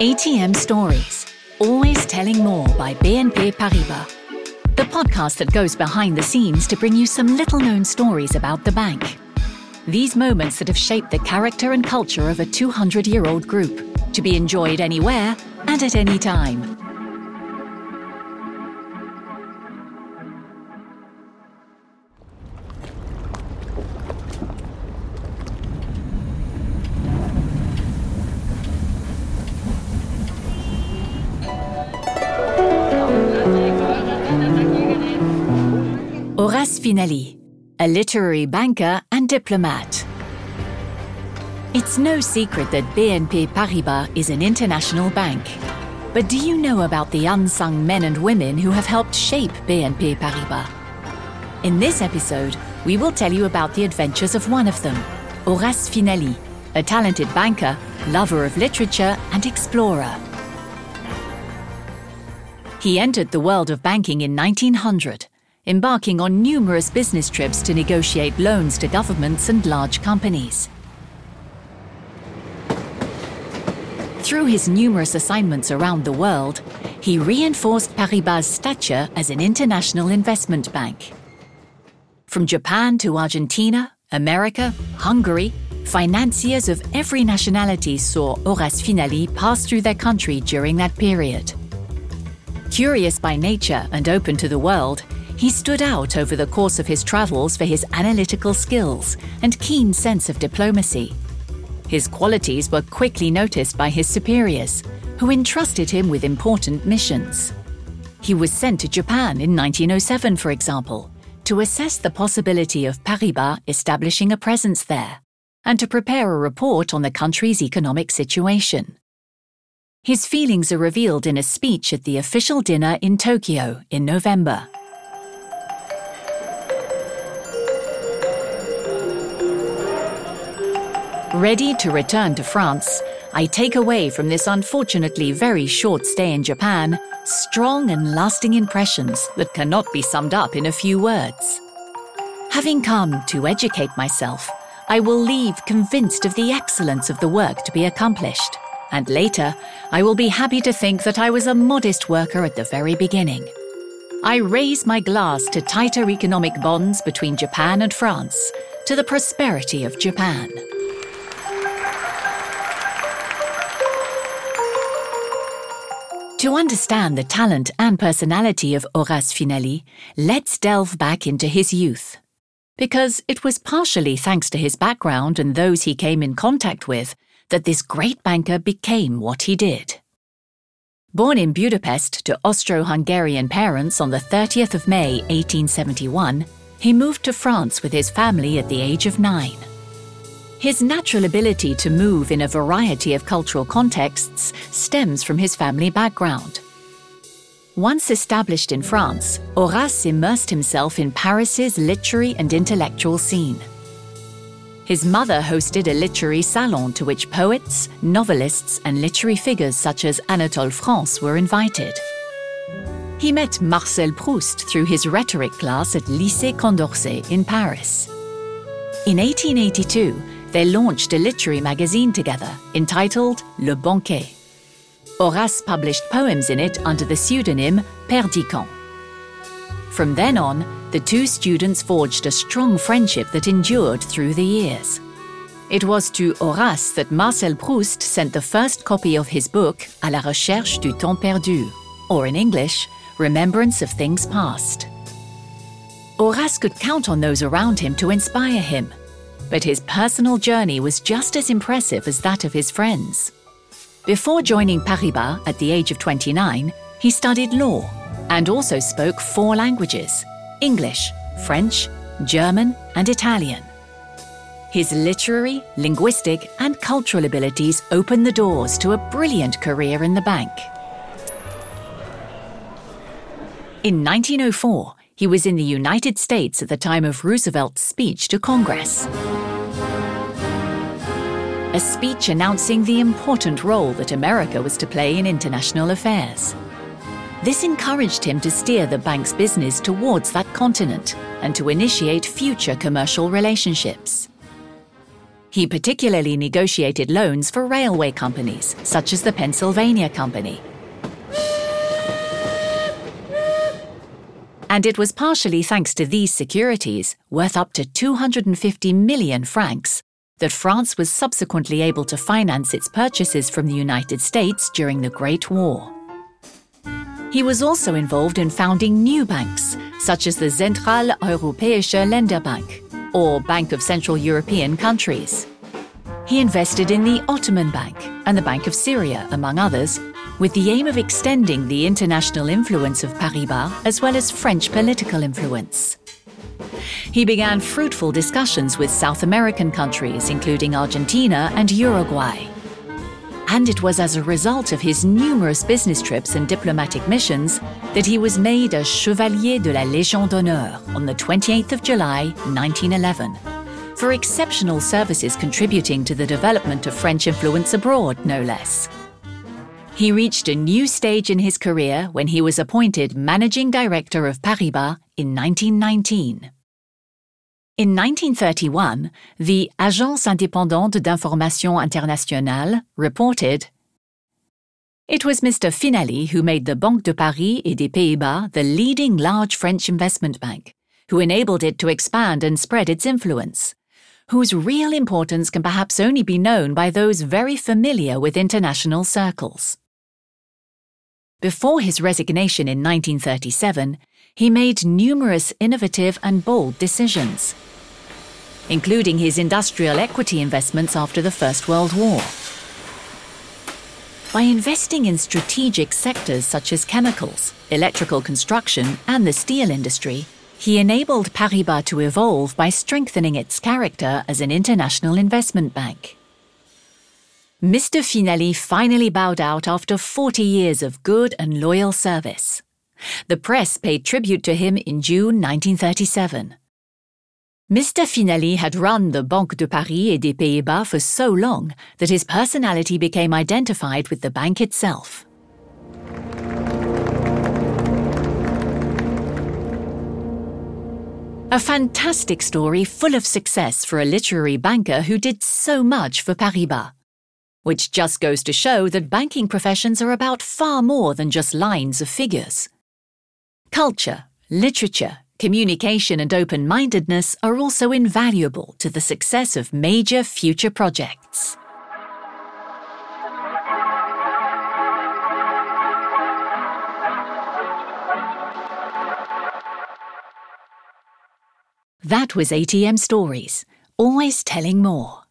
ATM Stories, always telling more by BNP Paribas. The podcast that goes behind the scenes to bring you some little known stories about the bank. These moments that have shaped the character and culture of a 200 year old group, to be enjoyed anywhere and at any time. Horace Finaly, a literary banker and diplomat. It's no secret that BNP Paribas is an international bank. But do you know about the unsung men and women who have helped shape BNP Paribas? In this episode, we will tell you about the adventures of one of them, Horace Finaly, a talented banker, lover of literature, and explorer. He entered the world of banking in 1900 embarking on numerous business trips to negotiate loans to governments and large companies. Through his numerous assignments around the world, he reinforced Paribas' stature as an international investment bank. From Japan to Argentina, America, Hungary, financiers of every nationality saw Horace Finaly pass through their country during that period. Curious by nature and open to the world, he stood out over the course of his travels for his analytical skills and keen sense of diplomacy. His qualities were quickly noticed by his superiors, who entrusted him with important missions. He was sent to Japan in 1907, for example, to assess the possibility of Paribas establishing a presence there and to prepare a report on the country's economic situation. His feelings are revealed in a speech at the official dinner in Tokyo in November. Ready to return to France, I take away from this unfortunately very short stay in Japan strong and lasting impressions that cannot be summed up in a few words. Having come to educate myself, I will leave convinced of the excellence of the work to be accomplished, and later I will be happy to think that I was a modest worker at the very beginning. I raise my glass to tighter economic bonds between Japan and France, to the prosperity of Japan. To understand the talent and personality of Horace Finaly, let's delve back into his youth. Because it was partially thanks to his background and those he came in contact with that this great banker became what he did. Born in Budapest to Austro Hungarian parents on the 30th of May 1871, he moved to France with his family at the age of nine. His natural ability to move in a variety of cultural contexts stems from his family background. Once established in France, Horace immersed himself in Paris's literary and intellectual scene. His mother hosted a literary salon to which poets, novelists, and literary figures such as Anatole France were invited. He met Marcel Proust through his rhetoric class at Lycée Condorcet in Paris. In 1882, they launched a literary magazine together entitled Le Banquet. Horace published poems in it under the pseudonym Perdiccas. From then on, the two students forged a strong friendship that endured through the years. It was to Horace that Marcel Proust sent the first copy of his book À la recherche du temps perdu, or in English, Remembrance of Things Past. Horace could count on those around him to inspire him but his personal journey was just as impressive as that of his friends. Before joining Paribas at the age of 29, he studied law and also spoke four languages English, French, German, and Italian. His literary, linguistic, and cultural abilities opened the doors to a brilliant career in the bank. In 1904, he was in the United States at the time of Roosevelt's speech to Congress. a speech announcing the important role that America was to play in international affairs. This encouraged him to steer the bank's business towards that continent and to initiate future commercial relationships. He particularly negotiated loans for railway companies, such as the Pennsylvania Company. And it was partially thanks to these securities, worth up to 250 million francs, that France was subsequently able to finance its purchases from the United States during the Great War. He was also involved in founding new banks, such as the Zentrale Europäische Länderbank, or Bank of Central European Countries. He invested in the Ottoman Bank and the Bank of Syria, among others, with the aim of extending the international influence of Paribas as well as French political influence. He began fruitful discussions with South American countries, including Argentina and Uruguay. And it was as a result of his numerous business trips and diplomatic missions that he was made a Chevalier de la Légion d'honneur on the 28th of July, 1911, for exceptional services contributing to the development of French influence abroad, no less. He reached a new stage in his career when he was appointed Managing Director of Paribas in 1919. In 1931, the Agence Indépendante d'Information Internationale reported It was Mr. Finaly who made the Banque de Paris et des Pays-Bas the leading large French investment bank, who enabled it to expand and spread its influence, whose real importance can perhaps only be known by those very familiar with international circles. Before his resignation in 1937, he made numerous innovative and bold decisions including his industrial equity investments after the First World War. By investing in strategic sectors such as chemicals, electrical construction, and the steel industry, he enabled Paribas to evolve by strengthening its character as an international investment bank. Mr. Finaly finally bowed out after 40 years of good and loyal service. The press paid tribute to him in June 1937. Mr. Finaly had run the Banque de Paris et des Pays-Bas for so long that his personality became identified with the bank itself. A fantastic story full of success for a literary banker who did so much for Paribas. Which just goes to show that banking professions are about far more than just lines of figures. Culture, literature, communication and open mindedness are also invaluable to the success of major future projects. That was ATM Stories, always telling more.